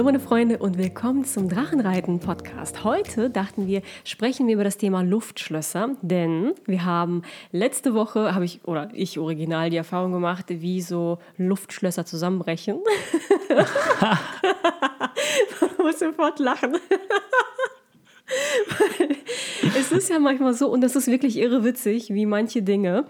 Hallo meine Freunde und willkommen zum Drachenreiten Podcast. Heute dachten wir, sprechen wir über das Thema Luftschlösser, denn wir haben letzte Woche, habe ich oder ich original die Erfahrung gemacht, wie so Luftschlösser zusammenbrechen. Man muss sofort lachen. es ist ja manchmal so, und das ist wirklich irre witzig, wie manche Dinge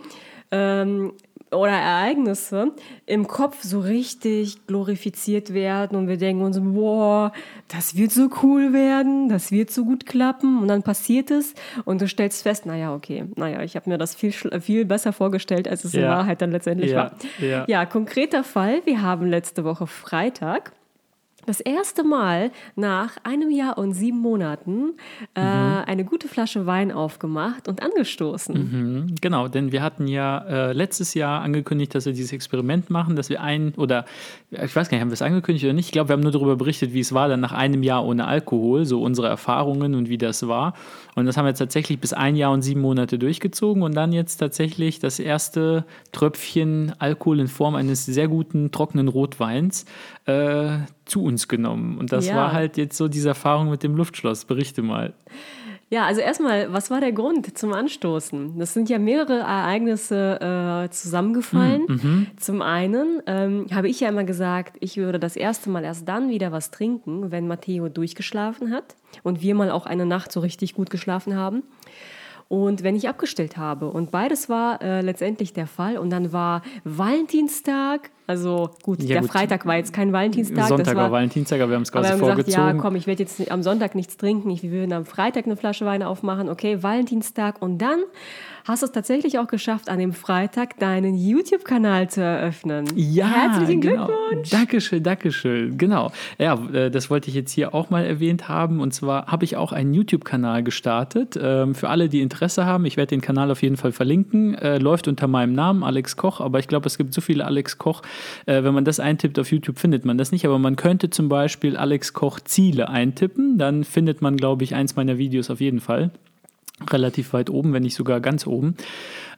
ähm, oder Ereignisse im Kopf so richtig glorifiziert werden und wir denken uns, boah, das wird so cool werden, das wird so gut klappen und dann passiert es und du stellst fest, naja, okay, naja, ich habe mir das viel, viel besser vorgestellt, als es ja. in Wahrheit dann letztendlich ja. war. Ja. ja, konkreter Fall, wir haben letzte Woche Freitag das erste Mal nach einem Jahr und sieben Monaten äh, mhm. eine gute Flasche Wein aufgemacht und angestoßen. Mhm, genau, denn wir hatten ja äh, letztes Jahr angekündigt, dass wir dieses Experiment machen, dass wir ein oder ich weiß gar nicht, haben wir es angekündigt oder nicht? Ich glaube, wir haben nur darüber berichtet, wie es war dann nach einem Jahr ohne Alkohol, so unsere Erfahrungen und wie das war. Und das haben wir jetzt tatsächlich bis ein Jahr und sieben Monate durchgezogen und dann jetzt tatsächlich das erste Tröpfchen Alkohol in Form eines sehr guten trockenen Rotweins äh, zu uns genommen. Und das ja. war halt jetzt so diese Erfahrung mit dem Luftschloss. Berichte mal. Ja, also erstmal, was war der Grund zum Anstoßen? Das sind ja mehrere Ereignisse äh, zusammengefallen. Hm, mhm. Zum einen ähm, habe ich ja immer gesagt, ich würde das erste Mal erst dann wieder was trinken, wenn Matteo durchgeschlafen hat und wir mal auch eine Nacht so richtig gut geschlafen haben und wenn ich abgestellt habe. Und beides war äh, letztendlich der Fall. Und dann war Valentinstag, also gut, ja, der gut. Freitag war jetzt kein Valentinstag. Sonntag das war, war Valentinstag, aber wir haben es quasi aber wir haben vorgezogen. Gesagt, ja, komm, ich werde jetzt am Sonntag nichts trinken. Ich, wir würden am Freitag eine Flasche Wein aufmachen. Okay, Valentinstag. Und dann hast du es tatsächlich auch geschafft, an dem Freitag deinen YouTube-Kanal zu eröffnen. Ja, herzlichen genau. Glückwunsch. Dankeschön, Dankeschön. Genau. Ja, äh, das wollte ich jetzt hier auch mal erwähnt haben. Und zwar habe ich auch einen YouTube-Kanal gestartet. Ähm, für alle, die Interesse haben, ich werde den Kanal auf jeden Fall verlinken. Äh, läuft unter meinem Namen, Alex Koch. Aber ich glaube, es gibt so viele Alex Koch. Äh, wenn man das eintippt auf YouTube, findet man das nicht. Aber man könnte zum Beispiel Alex Koch Ziele eintippen. Dann findet man, glaube ich, eins meiner Videos auf jeden Fall relativ weit oben, wenn nicht sogar ganz oben.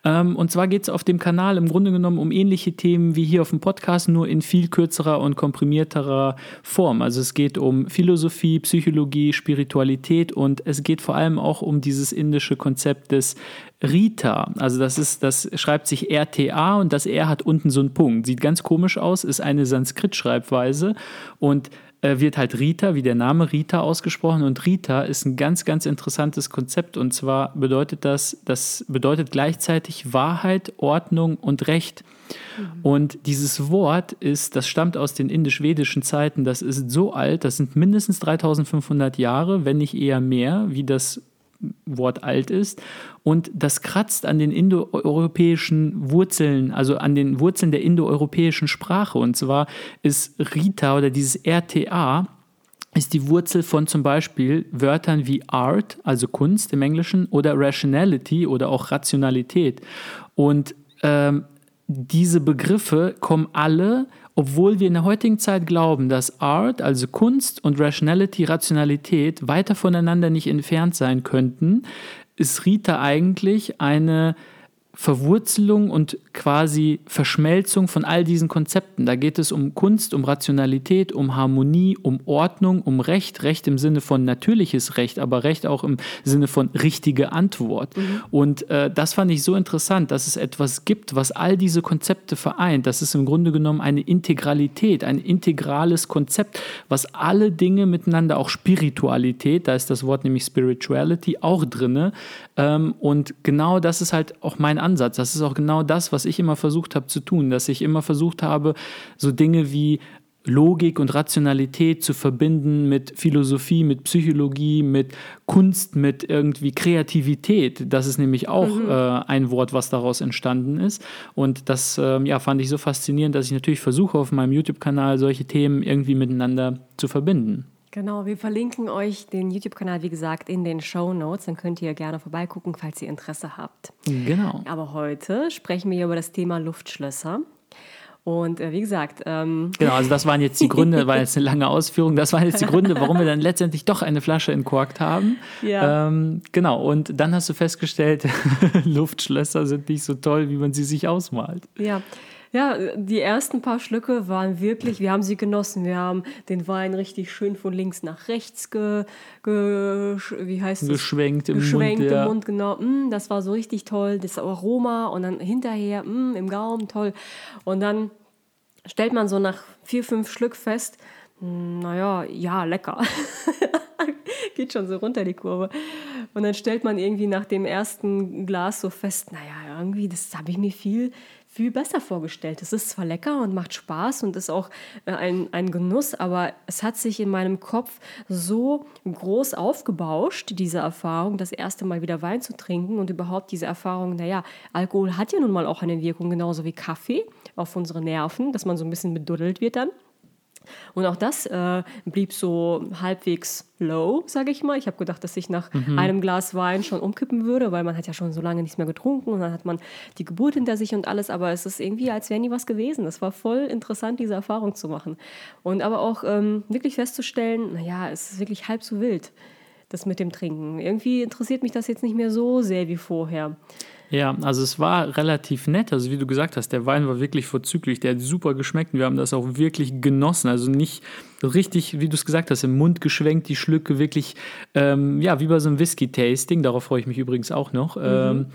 Ähm, und zwar geht es auf dem Kanal im Grunde genommen um ähnliche Themen wie hier auf dem Podcast, nur in viel kürzerer und komprimierterer Form. Also es geht um Philosophie, Psychologie, Spiritualität und es geht vor allem auch um dieses indische Konzept des Rita. Also das ist, das schreibt sich RTA und das R hat unten so einen Punkt. Sieht ganz komisch aus, ist eine Sanskrit-Schreibweise und wird halt Rita, wie der Name Rita ausgesprochen. Und Rita ist ein ganz, ganz interessantes Konzept. Und zwar bedeutet das, das bedeutet gleichzeitig Wahrheit, Ordnung und Recht. Mhm. Und dieses Wort ist, das stammt aus den indisch-vedischen Zeiten, das ist so alt, das sind mindestens 3500 Jahre, wenn nicht eher mehr, wie das Wort alt ist. Und das kratzt an den indoeuropäischen Wurzeln, also an den Wurzeln der indoeuropäischen Sprache. Und zwar ist Rita oder dieses RTA ist die Wurzel von zum Beispiel Wörtern wie Art, also Kunst im Englischen, oder Rationality oder auch Rationalität. Und ähm, diese Begriffe kommen alle obwohl wir in der heutigen Zeit glauben, dass Art, also Kunst und Rationality, Rationalität weiter voneinander nicht entfernt sein könnten, ist Rita eigentlich eine Verwurzelung und quasi Verschmelzung von all diesen Konzepten. Da geht es um Kunst, um Rationalität, um Harmonie, um Ordnung, um Recht. Recht im Sinne von natürliches Recht, aber Recht auch im Sinne von richtige Antwort. Mhm. Und äh, das fand ich so interessant, dass es etwas gibt, was all diese Konzepte vereint. Das ist im Grunde genommen eine Integralität, ein integrales Konzept, was alle Dinge miteinander, auch Spiritualität, da ist das Wort nämlich Spirituality auch drinne. Ähm, und genau das ist halt auch mein Ansatz. Das ist auch genau das, was ich immer versucht habe zu tun, dass ich immer versucht habe, so Dinge wie Logik und Rationalität zu verbinden mit Philosophie, mit Psychologie, mit Kunst, mit irgendwie Kreativität. Das ist nämlich auch mhm. äh, ein Wort, was daraus entstanden ist. Und das äh, ja, fand ich so faszinierend, dass ich natürlich versuche, auf meinem YouTube-Kanal solche Themen irgendwie miteinander zu verbinden. Genau, wir verlinken euch den YouTube-Kanal, wie gesagt, in den Show Notes. Dann könnt ihr gerne vorbeigucken, falls ihr Interesse habt. Genau. Aber heute sprechen wir über das Thema Luftschlösser. Und äh, wie gesagt. Ähm genau, also das waren jetzt die Gründe, war jetzt eine lange Ausführung, das waren jetzt die Gründe, warum wir dann letztendlich doch eine Flasche entkorkt haben. Ja. Ähm, genau, und dann hast du festgestellt, Luftschlösser sind nicht so toll, wie man sie sich ausmalt. Ja. Ja, die ersten paar Schlücke waren wirklich, wir haben sie genossen. Wir haben den Wein richtig schön von links nach rechts ge, ge wie heißt geschwenkt, im geschwenkt Mund. Ja. Im Mund genau. Mm, das war so richtig toll, das Aroma und dann hinterher mm, im Gaumen toll. Und dann stellt man so nach vier, fünf Schlück fest, naja, ja, lecker. Geht schon so runter die Kurve. Und dann stellt man irgendwie nach dem ersten Glas so fest, naja, irgendwie, das habe ich mir viel, viel besser vorgestellt. Es ist zwar lecker und macht Spaß und ist auch äh, ein, ein Genuss, aber es hat sich in meinem Kopf so groß aufgebauscht, diese Erfahrung, das erste Mal wieder Wein zu trinken und überhaupt diese Erfahrung, naja, Alkohol hat ja nun mal auch eine Wirkung, genauso wie Kaffee auf unsere Nerven, dass man so ein bisschen beduddelt wird dann. Und auch das äh, blieb so halbwegs low, sage ich mal. Ich habe gedacht, dass ich nach mhm. einem Glas Wein schon umkippen würde, weil man hat ja schon so lange nichts mehr getrunken und dann hat man die Geburt hinter sich und alles. Aber es ist irgendwie, als wäre nie was gewesen. Es war voll interessant, diese Erfahrung zu machen. Und aber auch ähm, wirklich festzustellen, naja, es ist wirklich halb so wild, das mit dem Trinken. Irgendwie interessiert mich das jetzt nicht mehr so sehr wie vorher. Ja, also es war relativ nett. Also wie du gesagt hast, der Wein war wirklich vorzüglich. Der hat super geschmeckt. Wir haben das auch wirklich genossen. Also nicht richtig, wie du es gesagt hast, im Mund geschwenkt, die Schlücke wirklich, ähm, ja, wie bei so einem Whisky-Tasting. Darauf freue ich mich übrigens auch noch. Mhm. Ähm,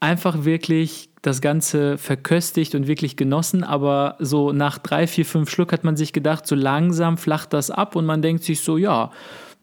einfach wirklich das Ganze verköstigt und wirklich genossen, aber so nach drei, vier, fünf Schluck hat man sich gedacht, so langsam flacht das ab und man denkt sich so, ja,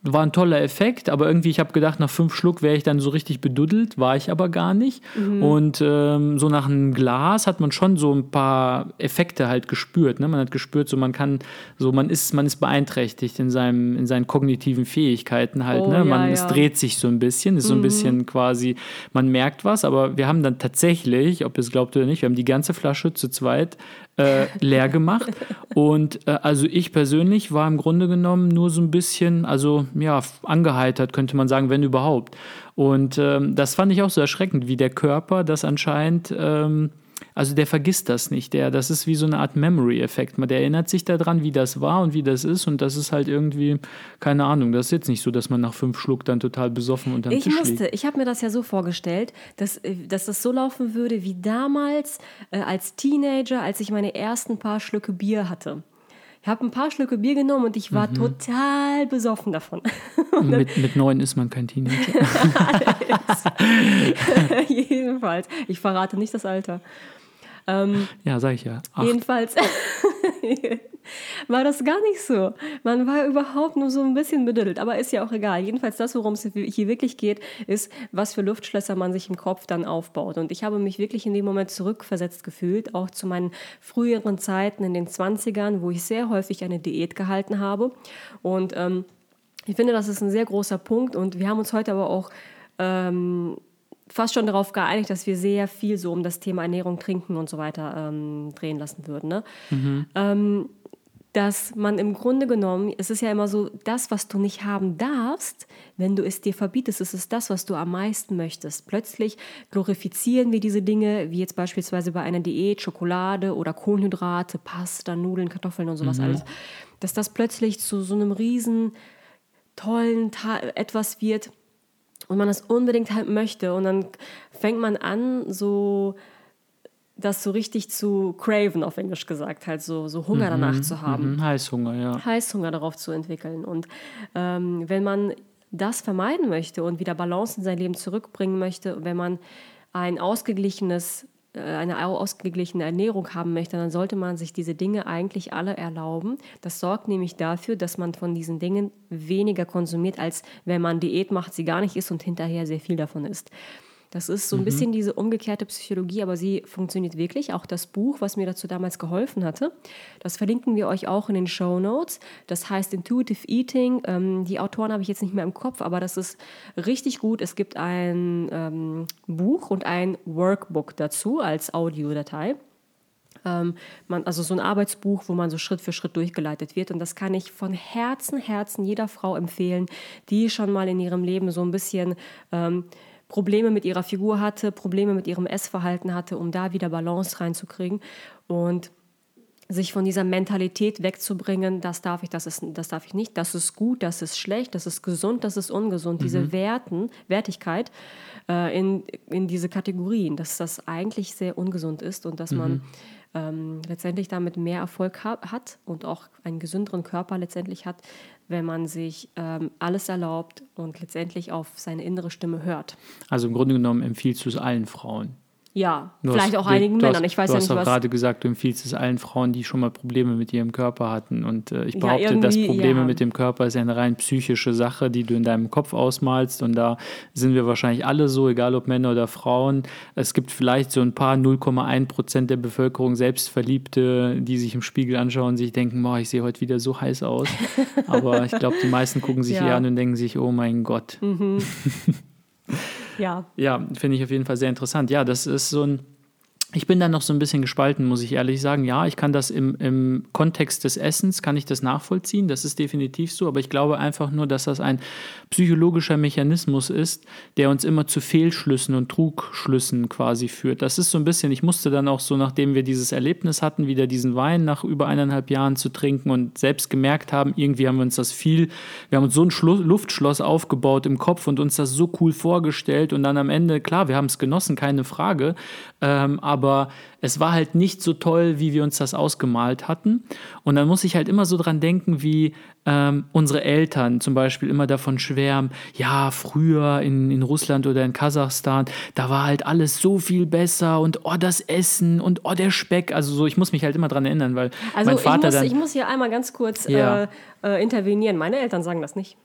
war ein toller Effekt, aber irgendwie, ich habe gedacht, nach fünf Schluck wäre ich dann so richtig beduddelt, war ich aber gar nicht. Mhm. Und ähm, so nach einem Glas hat man schon so ein paar Effekte halt gespürt. Ne? Man hat gespürt, so man kann, so man ist, man ist beeinträchtigt in seinem, in seinen kognitiven Fähigkeiten halt. Oh, ne? man, ja, es dreht sich so ein bisschen, ist so ein mhm. bisschen quasi, man merkt was, aber wir haben dann tatsächlich, ob ihr es glaubt oder nicht, wir haben die ganze Flasche zu zweit äh, leer gemacht. Und äh, also ich persönlich war im Grunde genommen nur so ein bisschen, also ja, angeheitert, könnte man sagen, wenn überhaupt. Und ähm, das fand ich auch so erschreckend, wie der Körper das anscheinend ähm, also der vergisst das nicht. Der, das ist wie so eine Art Memory-Effekt. Der erinnert sich daran, wie das war und wie das ist. Und das ist halt irgendwie, keine Ahnung, das ist jetzt nicht so, dass man nach fünf Schluck dann total besoffen unter ich Tisch musste, liegt. Ich habe mir das ja so vorgestellt, dass, äh, dass das so laufen würde wie damals äh, als Teenager, als ich meine ersten paar Schlücke Bier hatte. Ich habe ein paar Schlücke Bier genommen und ich war mhm. total besoffen davon. mit, mit neun ist man kein Teenager. Jedenfalls. Ich verrate nicht das Alter. Ähm, ja, sag ich ja. Acht. Jedenfalls war das gar nicht so. Man war überhaupt nur so ein bisschen bedüttelt, aber ist ja auch egal. Jedenfalls das, worum es hier wirklich geht, ist, was für Luftschlösser man sich im Kopf dann aufbaut. Und ich habe mich wirklich in dem Moment zurückversetzt gefühlt, auch zu meinen früheren Zeiten in den 20ern, wo ich sehr häufig eine Diät gehalten habe. Und ähm, ich finde, das ist ein sehr großer Punkt. Und wir haben uns heute aber auch ähm, fast schon darauf geeinigt, dass wir sehr viel so um das Thema Ernährung, Trinken und so weiter ähm, drehen lassen würden. Ne? Mhm. Ähm, dass man im Grunde genommen, es ist ja immer so, das, was du nicht haben darfst, wenn du es dir verbietest, ist es das, was du am meisten möchtest. Plötzlich glorifizieren wir diese Dinge, wie jetzt beispielsweise bei einer Diät, Schokolade oder Kohlenhydrate, Pasta, Nudeln, Kartoffeln und sowas mhm. alles, dass das plötzlich zu so einem riesen tollen Ta etwas wird, und man das unbedingt halt möchte. Und dann fängt man an, so das so richtig zu craven, auf Englisch gesagt, halt so, so Hunger mhm, danach zu haben. Mhm, Heißhunger, ja. Heißhunger darauf zu entwickeln. Und ähm, wenn man das vermeiden möchte und wieder Balance in sein Leben zurückbringen möchte, wenn man ein ausgeglichenes eine ausgeglichene Ernährung haben möchte, dann sollte man sich diese Dinge eigentlich alle erlauben. Das sorgt nämlich dafür, dass man von diesen Dingen weniger konsumiert, als wenn man Diät macht, sie gar nicht isst und hinterher sehr viel davon isst. Das ist so ein mhm. bisschen diese umgekehrte Psychologie, aber sie funktioniert wirklich. Auch das Buch, was mir dazu damals geholfen hatte, das verlinken wir euch auch in den Show Notes. Das heißt Intuitive Eating. Ähm, die Autoren habe ich jetzt nicht mehr im Kopf, aber das ist richtig gut. Es gibt ein ähm, Buch und ein Workbook dazu als Audiodatei. Ähm, man, also so ein Arbeitsbuch, wo man so Schritt für Schritt durchgeleitet wird. Und das kann ich von Herzen, Herzen jeder Frau empfehlen, die schon mal in ihrem Leben so ein bisschen ähm, Probleme mit ihrer Figur hatte, Probleme mit ihrem Essverhalten hatte, um da wieder Balance reinzukriegen. Und sich von dieser Mentalität wegzubringen, das darf ich, das, ist, das darf ich nicht, das ist gut, das ist schlecht, das ist gesund, das ist ungesund, mhm. diese Werten, Wertigkeit äh, in, in diese Kategorien, dass das eigentlich sehr ungesund ist und dass mhm. man ähm, letztendlich damit mehr Erfolg ha hat und auch einen gesünderen Körper letztendlich hat, wenn man sich ähm, alles erlaubt und letztendlich auf seine innere Stimme hört. Also im Grunde genommen empfiehlst du es allen Frauen. Ja, du vielleicht hast, auch einigen du Männern. Ich weiß du ja hast nicht, was. gerade gesagt, du empfiehlst es allen Frauen, die schon mal Probleme mit ihrem Körper hatten. Und äh, ich behaupte, ja, dass Probleme ja. mit dem Körper ist ja eine rein psychische Sache, die du in deinem Kopf ausmalst. Und da sind wir wahrscheinlich alle so, egal ob Männer oder Frauen. Es gibt vielleicht so ein paar 0,1 Prozent der Bevölkerung Selbstverliebte, die sich im Spiegel anschauen und sich denken, boah, ich sehe heute wieder so heiß aus. Aber ich glaube, die meisten gucken sich ja. eher an und denken sich, oh mein Gott. Mhm. Ja. Ja, finde ich auf jeden Fall sehr interessant. Ja, das ist so ein ich bin da noch so ein bisschen gespalten, muss ich ehrlich sagen. Ja, ich kann das im, im Kontext des Essens, kann ich das nachvollziehen, das ist definitiv so, aber ich glaube einfach nur, dass das ein psychologischer Mechanismus ist, der uns immer zu Fehlschlüssen und Trugschlüssen quasi führt. Das ist so ein bisschen, ich musste dann auch so, nachdem wir dieses Erlebnis hatten, wieder diesen Wein nach über eineinhalb Jahren zu trinken und selbst gemerkt haben, irgendwie haben wir uns das viel, wir haben uns so ein Schlu Luftschloss aufgebaut im Kopf und uns das so cool vorgestellt und dann am Ende, klar, wir haben es genossen, keine Frage, ähm, aber es war halt nicht so toll, wie wir uns das ausgemalt hatten. Und dann muss ich halt immer so dran denken, wie ähm, unsere Eltern zum Beispiel immer davon schwärmen, ja, früher in, in Russland oder in Kasachstan, da war halt alles so viel besser und oh, das Essen und oh, der Speck. Also so, ich muss mich halt immer dran erinnern, weil also mein Vater ich muss, dann... ich muss hier einmal ganz kurz ja. äh, äh, intervenieren. Meine Eltern sagen das nicht.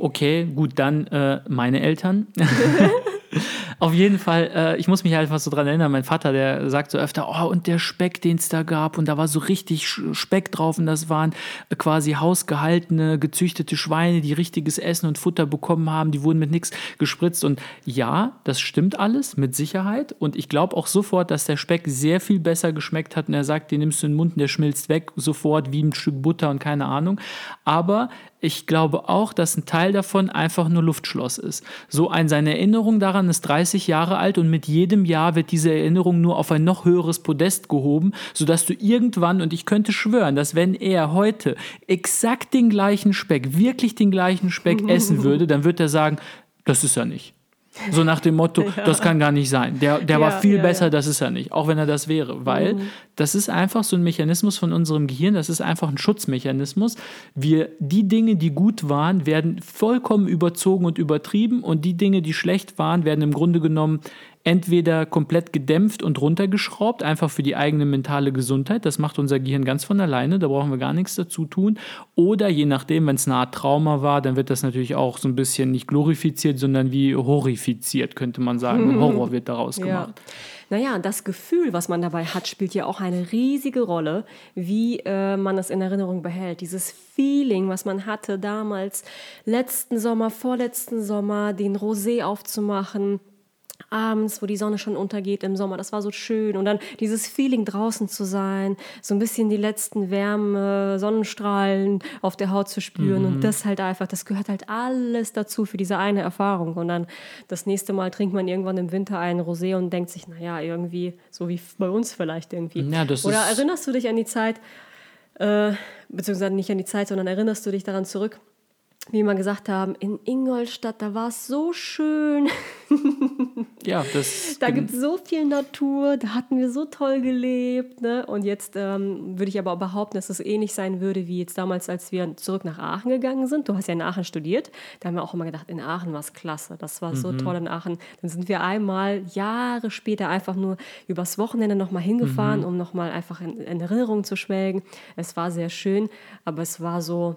okay, gut, dann äh, meine Eltern. Auf jeden Fall, äh, ich muss mich halt einfach so dran erinnern, mein Vater, der sagt so öfter, oh, und der Speck, den es da gab, und da war so richtig Speck drauf, und das waren äh, quasi hausgehaltene, gezüchtete Schweine, die richtiges Essen und Futter bekommen haben, die wurden mit nichts gespritzt. Und ja, das stimmt alles, mit Sicherheit. Und ich glaube auch sofort, dass der Speck sehr viel besser geschmeckt hat. Und er sagt, den nimmst du in den Mund und der schmilzt weg, sofort wie ein Stück Butter und keine Ahnung. Aber ich glaube auch, dass ein Teil davon einfach nur Luftschloss ist. So ein, seine Erinnerung daran ist 30 Jahre alt und mit jedem Jahr wird diese Erinnerung nur auf ein noch höheres Podest gehoben, sodass du irgendwann, und ich könnte schwören, dass wenn er heute exakt den gleichen Speck, wirklich den gleichen Speck essen würde, dann würde er sagen, das ist er nicht. So nach dem Motto, ja. das kann gar nicht sein. Der, der ja, war viel ja, besser, das ist er nicht. Auch wenn er das wäre. Weil mhm. das ist einfach so ein Mechanismus von unserem Gehirn, das ist einfach ein Schutzmechanismus. Wir, die Dinge, die gut waren, werden vollkommen überzogen und übertrieben und die Dinge, die schlecht waren, werden im Grunde genommen entweder komplett gedämpft und runtergeschraubt, einfach für die eigene mentale Gesundheit. Das macht unser Gehirn ganz von alleine, da brauchen wir gar nichts dazu tun. Oder je nachdem, wenn es eine Art Trauma war, dann wird das natürlich auch so ein bisschen nicht glorifiziert, sondern wie horrifiziert, könnte man sagen. Horror wird daraus gemacht. Ja. Naja, das Gefühl, was man dabei hat, spielt ja auch eine riesige Rolle, wie äh, man es in Erinnerung behält. Dieses Feeling, was man hatte damals, letzten Sommer, vorletzten Sommer, den Rosé aufzumachen abends, wo die Sonne schon untergeht im Sommer. Das war so schön. Und dann dieses Feeling draußen zu sein, so ein bisschen die letzten Wärme, Sonnenstrahlen auf der Haut zu spüren. Mhm. Und das halt einfach, das gehört halt alles dazu für diese eine Erfahrung. Und dann das nächste Mal trinkt man irgendwann im Winter einen Rosé und denkt sich, naja, irgendwie, so wie bei uns vielleicht irgendwie. Ja, Oder erinnerst du dich an die Zeit, äh, beziehungsweise nicht an die Zeit, sondern erinnerst du dich daran zurück, wie wir gesagt haben, in Ingolstadt, da war es so schön. ja, das. Da gibt es so viel Natur, da hatten wir so toll gelebt. Ne? Und jetzt ähm, würde ich aber behaupten, dass es ähnlich sein würde wie jetzt damals, als wir zurück nach Aachen gegangen sind. Du hast ja in Aachen studiert. Da haben wir auch immer gedacht, in Aachen war es klasse. Das war so mhm. toll in Aachen. Dann sind wir einmal Jahre später einfach nur übers Wochenende nochmal hingefahren, mhm. um nochmal einfach in, in Erinnerung zu schwelgen. Es war sehr schön, aber es war so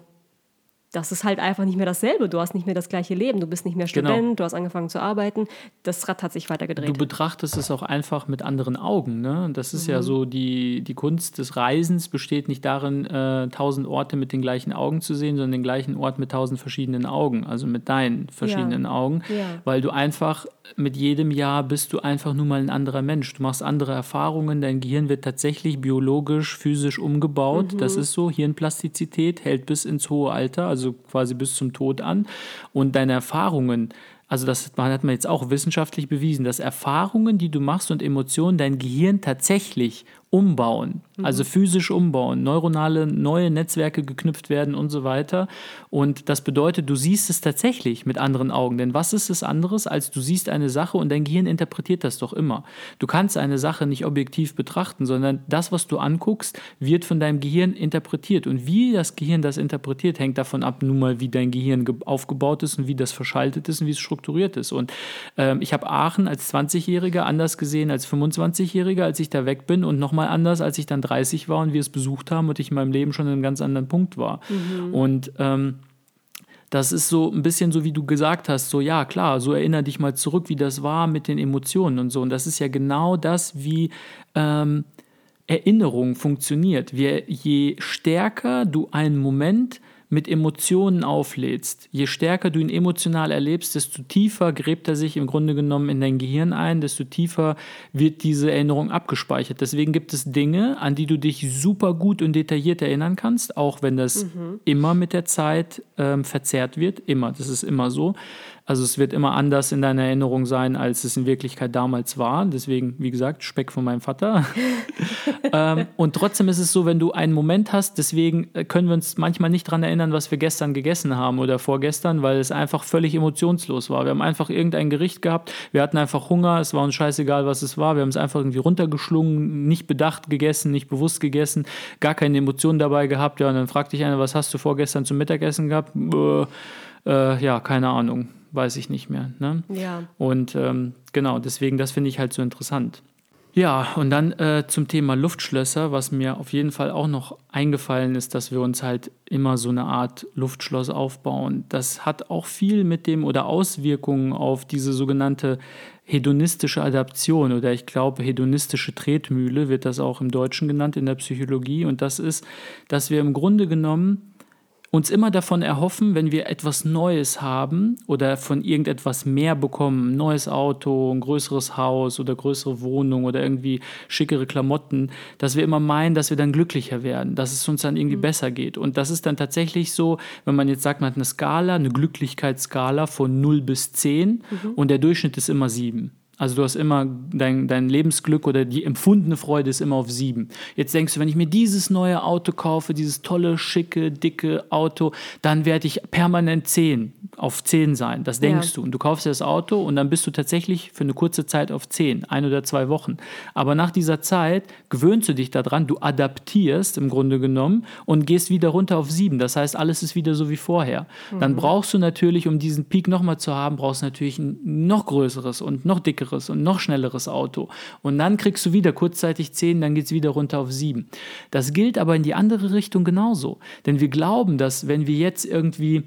das ist halt einfach nicht mehr dasselbe. Du hast nicht mehr das gleiche Leben. Du bist nicht mehr genau. Student, genau. du hast angefangen zu arbeiten. Das Rad hat sich weiter gedreht. Du betrachtest es auch einfach mit anderen Augen. Ne? Das ist mhm. ja so, die, die Kunst des Reisens besteht nicht darin, äh, tausend Orte mit den gleichen Augen zu sehen, sondern den gleichen Ort mit tausend verschiedenen Augen, also mit deinen verschiedenen ja. Augen. Ja. Weil du einfach mit jedem Jahr bist du einfach nur mal ein anderer Mensch. Du machst andere Erfahrungen, dein Gehirn wird tatsächlich biologisch, physisch umgebaut. Mhm. Das ist so, Hirnplastizität hält bis ins hohe Alter, also quasi bis zum Tod an. Und deine Erfahrungen, also das hat man jetzt auch wissenschaftlich bewiesen, dass Erfahrungen, die du machst und Emotionen dein Gehirn tatsächlich umbauen, also physisch umbauen, neuronale neue Netzwerke geknüpft werden und so weiter. Und das bedeutet, du siehst es tatsächlich mit anderen Augen. Denn was ist es anderes, als du siehst eine Sache und dein Gehirn interpretiert das doch immer. Du kannst eine Sache nicht objektiv betrachten, sondern das, was du anguckst, wird von deinem Gehirn interpretiert. Und wie das Gehirn das interpretiert, hängt davon ab, nun mal, wie dein Gehirn aufgebaut ist und wie das verschaltet ist und wie es strukturiert ist. Und ähm, ich habe Aachen als 20-Jähriger anders gesehen als 25-Jähriger, als ich da weg bin und nochmal mal anders, als ich dann 30 war und wir es besucht haben und ich in meinem Leben schon in einem ganz anderen Punkt war. Mhm. Und ähm, das ist so ein bisschen so, wie du gesagt hast, so ja, klar, so erinnere dich mal zurück, wie das war mit den Emotionen und so. Und das ist ja genau das, wie ähm, Erinnerung funktioniert. Je stärker du einen Moment mit Emotionen auflädst, je stärker du ihn emotional erlebst, desto tiefer gräbt er sich im Grunde genommen in dein Gehirn ein, desto tiefer wird diese Erinnerung abgespeichert. Deswegen gibt es Dinge, an die du dich super gut und detailliert erinnern kannst, auch wenn das mhm. immer mit der Zeit ähm, verzerrt wird. Immer, das ist immer so. Also es wird immer anders in deiner Erinnerung sein, als es in Wirklichkeit damals war. Deswegen, wie gesagt, Speck von meinem Vater. ähm, und trotzdem ist es so, wenn du einen Moment hast, deswegen äh, können wir uns manchmal nicht daran erinnern, was wir gestern gegessen haben oder vorgestern, weil es einfach völlig emotionslos war. Wir haben einfach irgendein Gericht gehabt, wir hatten einfach Hunger, es war uns scheißegal, was es war. Wir haben es einfach irgendwie runtergeschlungen, nicht bedacht gegessen, nicht bewusst gegessen, gar keine Emotionen dabei gehabt. Ja, und dann fragt dich einer, was hast du vorgestern zum Mittagessen gehabt? Äh, äh, ja, keine Ahnung weiß ich nicht mehr. Ne? Ja. Und ähm, genau, deswegen, das finde ich halt so interessant. Ja, und dann äh, zum Thema Luftschlösser, was mir auf jeden Fall auch noch eingefallen ist, dass wir uns halt immer so eine Art Luftschloss aufbauen. Das hat auch viel mit dem oder Auswirkungen auf diese sogenannte hedonistische Adaption oder ich glaube hedonistische Tretmühle wird das auch im Deutschen genannt in der Psychologie. Und das ist, dass wir im Grunde genommen uns immer davon erhoffen, wenn wir etwas Neues haben oder von irgendetwas mehr bekommen, ein neues Auto, ein größeres Haus oder größere Wohnung oder irgendwie schickere Klamotten, dass wir immer meinen, dass wir dann glücklicher werden, dass es uns dann irgendwie mhm. besser geht. Und das ist dann tatsächlich so, wenn man jetzt sagt, man hat eine Skala, eine Glücklichkeitsskala von 0 bis 10 mhm. und der Durchschnitt ist immer 7. Also du hast immer dein, dein Lebensglück oder die empfundene Freude ist immer auf sieben. Jetzt denkst du, wenn ich mir dieses neue Auto kaufe, dieses tolle, schicke, dicke Auto, dann werde ich permanent zehn, auf zehn sein. Das denkst ja. du. Und du kaufst dir das Auto und dann bist du tatsächlich für eine kurze Zeit auf zehn, ein oder zwei Wochen. Aber nach dieser Zeit gewöhnst du dich daran, du adaptierst im Grunde genommen und gehst wieder runter auf sieben. Das heißt, alles ist wieder so wie vorher. Mhm. Dann brauchst du natürlich, um diesen Peak nochmal zu haben, brauchst du natürlich ein noch größeres und noch dickeres dickeres und noch schnelleres Auto. Und dann kriegst du wieder kurzzeitig 10, dann geht es wieder runter auf 7. Das gilt aber in die andere Richtung genauso. Denn wir glauben, dass wenn wir jetzt irgendwie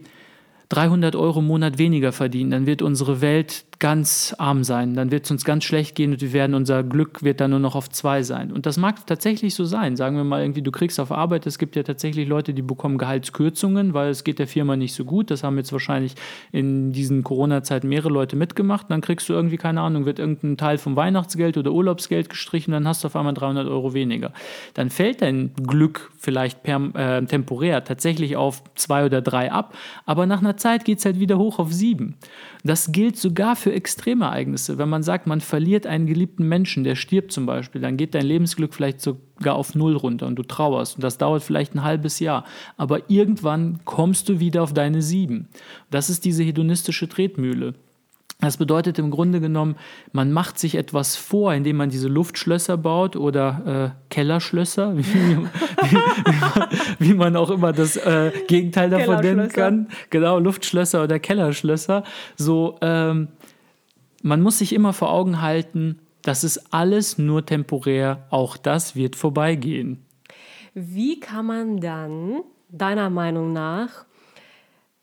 300 Euro im Monat weniger verdienen, dann wird unsere Welt ganz arm sein, dann wird es uns ganz schlecht gehen und wir werden, unser Glück wird dann nur noch auf zwei sein. Und das mag tatsächlich so sein. Sagen wir mal irgendwie, du kriegst auf Arbeit, es gibt ja tatsächlich Leute, die bekommen Gehaltskürzungen, weil es geht der Firma nicht so gut. Das haben jetzt wahrscheinlich in diesen Corona-Zeiten mehrere Leute mitgemacht. Dann kriegst du irgendwie, keine Ahnung, wird irgendein Teil vom Weihnachtsgeld oder Urlaubsgeld gestrichen, dann hast du auf einmal 300 Euro weniger. Dann fällt dein Glück vielleicht per, äh, temporär tatsächlich auf zwei oder drei ab, aber nach einer Zeit geht es halt wieder hoch auf sieben. Das gilt sogar für Extremereignisse. Wenn man sagt, man verliert einen geliebten Menschen, der stirbt zum Beispiel, dann geht dein Lebensglück vielleicht sogar auf Null runter und du trauerst. Und das dauert vielleicht ein halbes Jahr. Aber irgendwann kommst du wieder auf deine Sieben. Das ist diese hedonistische Tretmühle. Das bedeutet im Grunde genommen, man macht sich etwas vor, indem man diese Luftschlösser baut oder äh, Kellerschlösser, wie, wie, wie, man, auch immer das äh, Gegenteil davon nennen kann. Genau, Luftschlösser oder Kellerschlösser. So, ähm, man muss sich immer vor Augen halten, das ist alles nur temporär, auch das wird vorbeigehen. Wie kann man dann, deiner Meinung nach,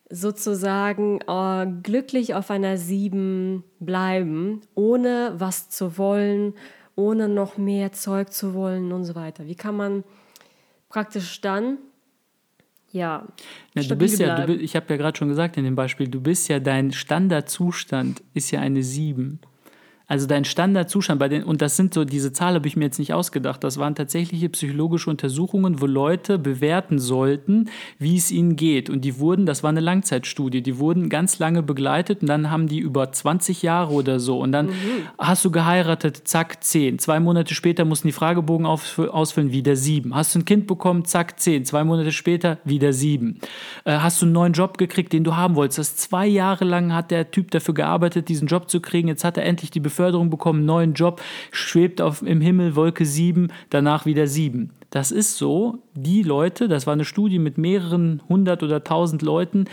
sozusagen äh, glücklich auf einer Sieben bleiben, ohne was zu wollen, ohne noch mehr Zeug zu wollen und so weiter? Wie kann man praktisch dann ja, ja du bist ja, du, ich habe ja gerade schon gesagt in dem Beispiel, du bist ja dein Standardzustand ist ja eine 7. Also dein Standardzustand bei den, und das sind so, diese Zahl habe ich mir jetzt nicht ausgedacht, das waren tatsächliche psychologische Untersuchungen, wo Leute bewerten sollten, wie es ihnen geht. Und die wurden, das war eine Langzeitstudie, die wurden ganz lange begleitet und dann haben die über 20 Jahre oder so. Und dann mhm. hast du geheiratet, zack, 10. Zwei Monate später mussten die Fragebogen ausfüllen, wieder 7. Hast du ein Kind bekommen, zack, 10. Zwei Monate später wieder 7. Äh, hast du einen neuen Job gekriegt, den du haben wolltest. Das zwei Jahre lang hat der Typ dafür gearbeitet, diesen Job zu kriegen. Jetzt hat er endlich die Beförderung Beförderung bekommen, neuen Job, schwebt auf, im Himmel, Wolke 7, danach wieder 7. Das ist so, die Leute, das war eine Studie mit mehreren hundert oder tausend Leuten,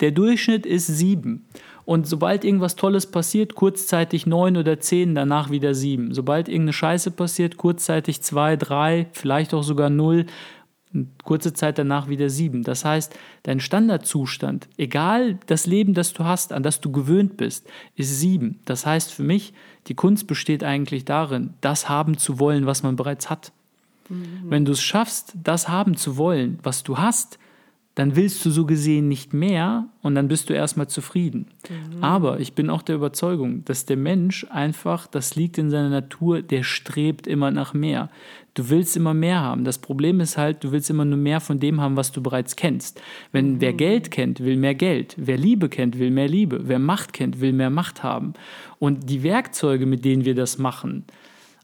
der Durchschnitt ist 7. Und sobald irgendwas Tolles passiert, kurzzeitig 9 oder 10, danach wieder 7. Sobald irgendeine Scheiße passiert, kurzzeitig 2, 3, vielleicht auch sogar 0 kurze Zeit danach wieder sieben. Das heißt, dein Standardzustand, egal das Leben, das du hast, an das du gewöhnt bist, ist sieben. Das heißt für mich, die Kunst besteht eigentlich darin, das haben zu wollen, was man bereits hat. Mhm. Wenn du es schaffst, das haben zu wollen, was du hast, dann willst du so gesehen nicht mehr und dann bist du erstmal zufrieden. Mhm. Aber ich bin auch der Überzeugung, dass der Mensch einfach, das liegt in seiner Natur, der strebt immer nach mehr. Du willst immer mehr haben. Das Problem ist halt, du willst immer nur mehr von dem haben, was du bereits kennst. Wenn mhm. wer Geld kennt, will mehr Geld. Wer Liebe kennt, will mehr Liebe. Wer Macht kennt, will mehr Macht haben. Und die Werkzeuge, mit denen wir das machen,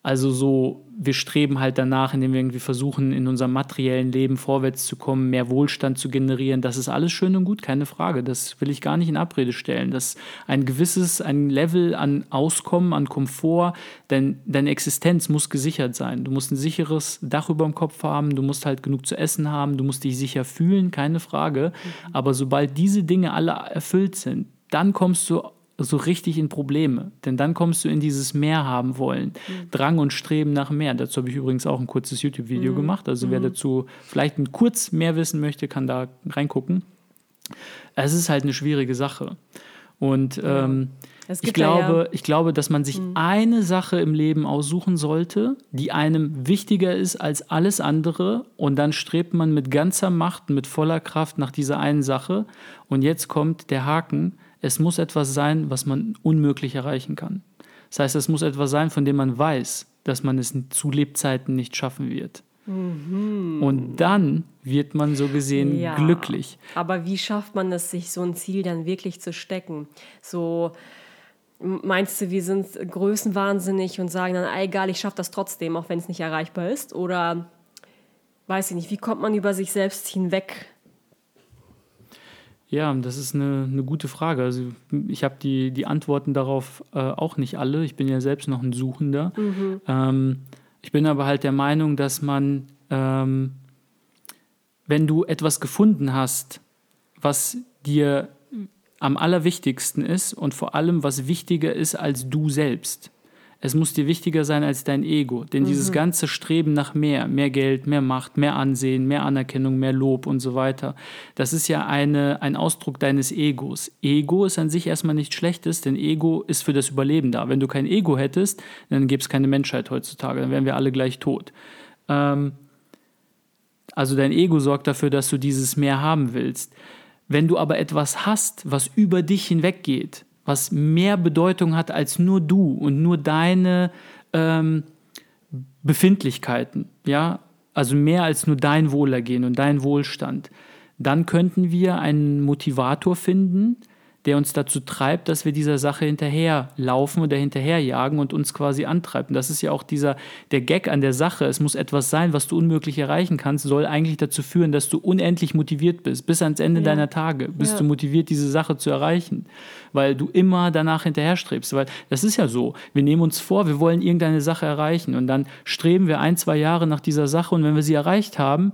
also so, wir streben halt danach, indem wir irgendwie versuchen, in unserem materiellen Leben vorwärts zu kommen, mehr Wohlstand zu generieren. Das ist alles schön und gut, keine Frage. Das will ich gar nicht in Abrede stellen. Das ist ein gewisses, ein Level an Auskommen, an Komfort, denn deine Existenz muss gesichert sein. Du musst ein sicheres Dach über dem Kopf haben, du musst halt genug zu essen haben, du musst dich sicher fühlen, keine Frage. Mhm. Aber sobald diese Dinge alle erfüllt sind, dann kommst du so richtig in Probleme. Denn dann kommst du in dieses Mehr haben wollen. Mhm. Drang und Streben nach mehr. Dazu habe ich übrigens auch ein kurzes YouTube-Video mhm. gemacht. Also mhm. wer dazu vielleicht ein kurz mehr wissen möchte, kann da reingucken. Es ist halt eine schwierige Sache. Und ähm, ich, glaube, ja. ich glaube, dass man sich mhm. eine Sache im Leben aussuchen sollte, die einem wichtiger ist als alles andere. Und dann strebt man mit ganzer Macht, mit voller Kraft nach dieser einen Sache. Und jetzt kommt der Haken es muss etwas sein, was man unmöglich erreichen kann. Das heißt, es muss etwas sein, von dem man weiß, dass man es zu Lebzeiten nicht schaffen wird. Mhm. Und dann wird man so gesehen ja, glücklich. Aber wie schafft man es, sich so ein Ziel dann wirklich zu stecken? So meinst du, wir sind größenwahnsinnig und sagen dann, egal, ich schaffe das trotzdem, auch wenn es nicht erreichbar ist? Oder weiß ich nicht, wie kommt man über sich selbst hinweg ja, das ist eine, eine gute Frage. Also ich habe die, die Antworten darauf äh, auch nicht alle. Ich bin ja selbst noch ein Suchender. Mhm. Ähm, ich bin aber halt der Meinung, dass man, ähm, wenn du etwas gefunden hast, was dir am allerwichtigsten ist und vor allem was wichtiger ist als du selbst, es muss dir wichtiger sein als dein Ego. Denn mhm. dieses ganze Streben nach mehr, mehr Geld, mehr Macht, mehr Ansehen, mehr Anerkennung, mehr Lob und so weiter, das ist ja eine, ein Ausdruck deines Egos. Ego ist an sich erstmal nichts Schlechtes, denn Ego ist für das Überleben da. Wenn du kein Ego hättest, dann gäbe es keine Menschheit heutzutage, dann wären wir alle gleich tot. Ähm, also dein Ego sorgt dafür, dass du dieses mehr haben willst. Wenn du aber etwas hast, was über dich hinweggeht, was mehr Bedeutung hat als nur du und nur deine ähm, Befindlichkeiten, ja, also mehr als nur dein Wohlergehen und dein Wohlstand, dann könnten wir einen Motivator finden, der uns dazu treibt, dass wir dieser Sache hinterherlaufen oder hinterherjagen und uns quasi antreiben. Das ist ja auch dieser, der Gag an der Sache. Es muss etwas sein, was du unmöglich erreichen kannst, soll eigentlich dazu führen, dass du unendlich motiviert bist. Bis ans Ende ja. deiner Tage bist ja. du motiviert, diese Sache zu erreichen, weil du immer danach hinterherstrebst. Weil das ist ja so. Wir nehmen uns vor, wir wollen irgendeine Sache erreichen und dann streben wir ein, zwei Jahre nach dieser Sache und wenn wir sie erreicht haben,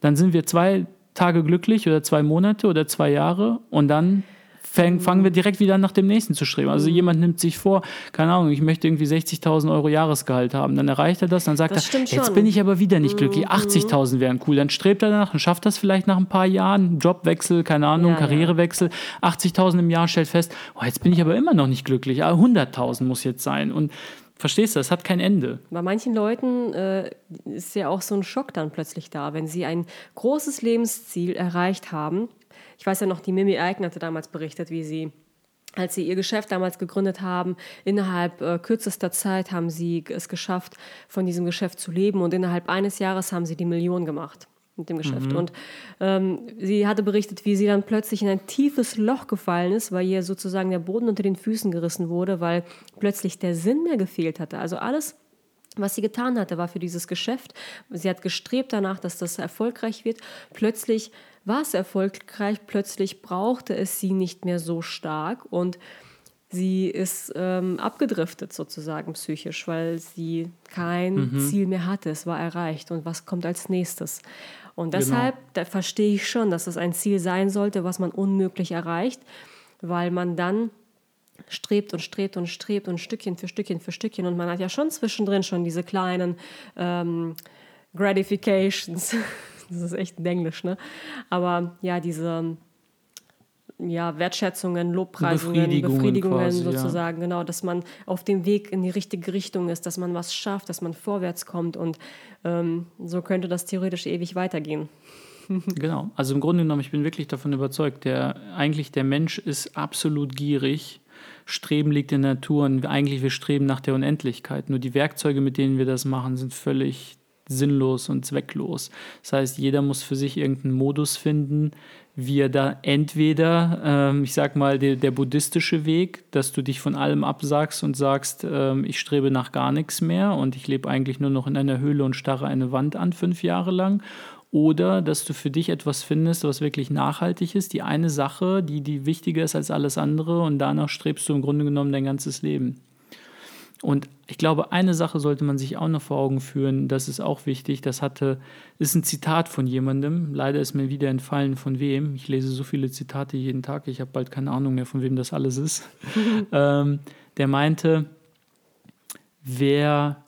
dann sind wir zwei Tage glücklich oder zwei Monate oder zwei Jahre und dann fangen wir direkt wieder nach dem nächsten zu streben. Also jemand nimmt sich vor, keine Ahnung, ich möchte irgendwie 60.000 Euro Jahresgehalt haben. Dann erreicht er das, dann sagt das er, jetzt bin ich aber wieder nicht glücklich. 80.000 mhm. wären cool. Dann strebt er danach und schafft das vielleicht nach ein paar Jahren. Jobwechsel, keine Ahnung, ja, Karrierewechsel. 80.000 im Jahr stellt fest, oh, jetzt bin ich aber immer noch nicht glücklich. 100.000 ah, muss jetzt sein. Und Verstehst du, es hat kein Ende. Bei manchen Leuten äh, ist ja auch so ein Schock dann plötzlich da, wenn sie ein großes Lebensziel erreicht haben ich weiß ja noch, die Mimi Eigner hatte damals berichtet, wie sie als sie ihr Geschäft damals gegründet haben, innerhalb äh, kürzester Zeit haben sie es geschafft, von diesem Geschäft zu leben und innerhalb eines Jahres haben sie die Million gemacht mit dem Geschäft. Mhm. Und ähm, sie hatte berichtet, wie sie dann plötzlich in ein tiefes Loch gefallen ist, weil ihr sozusagen der Boden unter den Füßen gerissen wurde, weil plötzlich der Sinn mehr gefehlt hatte. Also alles, was sie getan hatte, war für dieses Geschäft. Sie hat gestrebt danach, dass das erfolgreich wird. Plötzlich war es erfolgreich, plötzlich brauchte es sie nicht mehr so stark und sie ist ähm, abgedriftet sozusagen psychisch, weil sie kein mhm. Ziel mehr hatte. Es war erreicht und was kommt als nächstes? Und genau. deshalb genau. verstehe ich schon, dass es ein Ziel sein sollte, was man unmöglich erreicht, weil man dann strebt und strebt und strebt und Stückchen für Stückchen für Stückchen und man hat ja schon zwischendrin schon diese kleinen ähm, Gratifications. das ist echt ein Englisch, ne? Aber ja, diese ja, Wertschätzungen, Lobpreisungen, Befriedigungen, Befriedigungen quasi, sozusagen, ja. genau, dass man auf dem Weg in die richtige Richtung ist, dass man was schafft, dass man vorwärts kommt und ähm, so könnte das theoretisch ewig weitergehen. genau, also im Grunde genommen, ich bin wirklich davon überzeugt, der eigentlich der Mensch ist absolut gierig. Streben liegt in der Natur und eigentlich wir streben nach der Unendlichkeit. Nur die Werkzeuge, mit denen wir das machen, sind völlig sinnlos und zwecklos. Das heißt, jeder muss für sich irgendeinen Modus finden, wie er da entweder, ähm, ich sag mal, der, der, buddhistische Weg, dass du dich von allem absagst und sagst, ähm, ich strebe nach gar nichts mehr und ich lebe eigentlich nur noch in einer Höhle und starre eine Wand an fünf Jahre lang. Oder dass du für dich etwas findest, was wirklich nachhaltig ist, die eine Sache, die, die wichtiger ist als alles andere und danach strebst du im Grunde genommen dein ganzes Leben. Und ich glaube, eine Sache sollte man sich auch noch vor Augen führen, das ist auch wichtig. Das hatte, ist ein Zitat von jemandem. Leider ist mir wieder entfallen, von wem. Ich lese so viele Zitate jeden Tag, ich habe bald keine Ahnung mehr, von wem das alles ist. ähm, der meinte, wer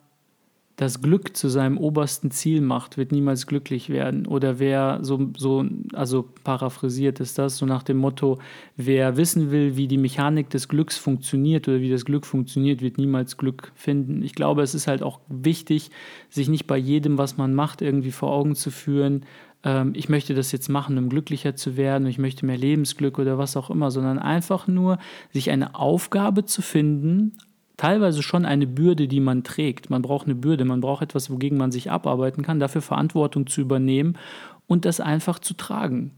das Glück zu seinem obersten Ziel macht, wird niemals glücklich werden. Oder wer so, so, also paraphrasiert ist das, so nach dem Motto, wer wissen will, wie die Mechanik des Glücks funktioniert oder wie das Glück funktioniert, wird niemals Glück finden. Ich glaube, es ist halt auch wichtig, sich nicht bei jedem, was man macht, irgendwie vor Augen zu führen, ähm, ich möchte das jetzt machen, um glücklicher zu werden, ich möchte mehr Lebensglück oder was auch immer, sondern einfach nur sich eine Aufgabe zu finden, teilweise schon eine Bürde, die man trägt. Man braucht eine Bürde, man braucht etwas, wogegen man sich abarbeiten kann, dafür Verantwortung zu übernehmen und das einfach zu tragen.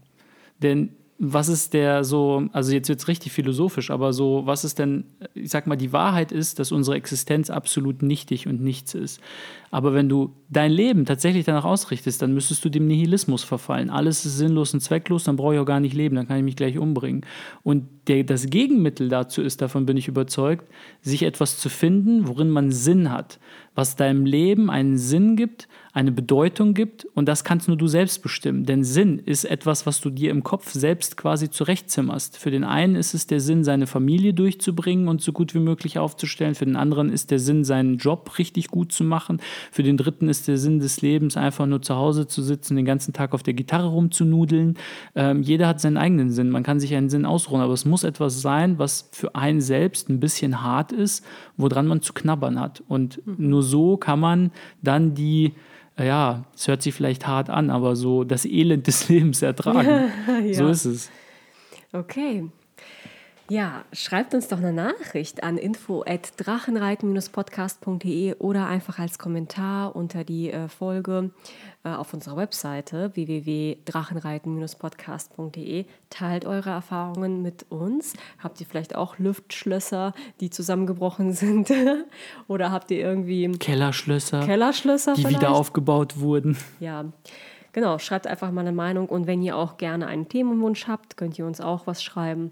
Denn was ist der so, also jetzt wird es richtig philosophisch, aber so, was ist denn, ich sag mal, die Wahrheit ist, dass unsere Existenz absolut nichtig und nichts ist. Aber wenn du dein Leben tatsächlich danach ausrichtest, dann müsstest du dem Nihilismus verfallen. Alles ist sinnlos und zwecklos, dann brauche ich auch gar nicht leben, dann kann ich mich gleich umbringen. Und der, das Gegenmittel dazu ist, davon bin ich überzeugt, sich etwas zu finden, worin man Sinn hat, was deinem Leben einen Sinn gibt, eine Bedeutung gibt und das kannst nur du selbst bestimmen. Denn Sinn ist etwas, was du dir im Kopf selbst quasi zurechtzimmerst. Für den einen ist es der Sinn, seine Familie durchzubringen und so gut wie möglich aufzustellen. Für den anderen ist der Sinn, seinen Job richtig gut zu machen. Für den dritten ist der Sinn des Lebens, einfach nur zu Hause zu sitzen, den ganzen Tag auf der Gitarre rumzunudeln. Ähm, jeder hat seinen eigenen Sinn. Man kann sich einen Sinn ausruhen, aber es muss etwas sein, was für einen selbst ein bisschen hart ist, woran man zu knabbern hat. Und nur so kann man dann die ja, es hört sich vielleicht hart an, aber so das Elend des Lebens ertragen. ja. So ist es. Okay. Ja, schreibt uns doch eine Nachricht an info@drachenreiten-podcast.de oder einfach als Kommentar unter die äh, Folge äh, auf unserer Webseite www.drachenreiten-podcast.de. Teilt eure Erfahrungen mit uns. Habt ihr vielleicht auch Luftschlösser, die zusammengebrochen sind? oder habt ihr irgendwie Kellerschlösser, Kellerschlösser die vielleicht? wieder aufgebaut wurden? Ja. Genau, schreibt einfach mal eine Meinung und wenn ihr auch gerne einen Themenwunsch habt, könnt ihr uns auch was schreiben.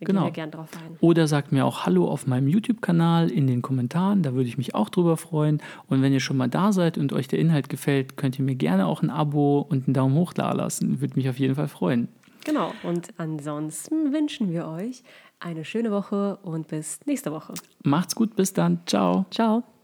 Da genau. gehen wir gerne drauf ein. Oder sagt mir auch Hallo auf meinem YouTube-Kanal in den Kommentaren, da würde ich mich auch drüber freuen. Und wenn ihr schon mal da seid und euch der Inhalt gefällt, könnt ihr mir gerne auch ein Abo und einen Daumen hoch da lassen. Würde mich auf jeden Fall freuen. Genau, und ansonsten wünschen wir euch eine schöne Woche und bis nächste Woche. Macht's gut, bis dann. Ciao. Ciao.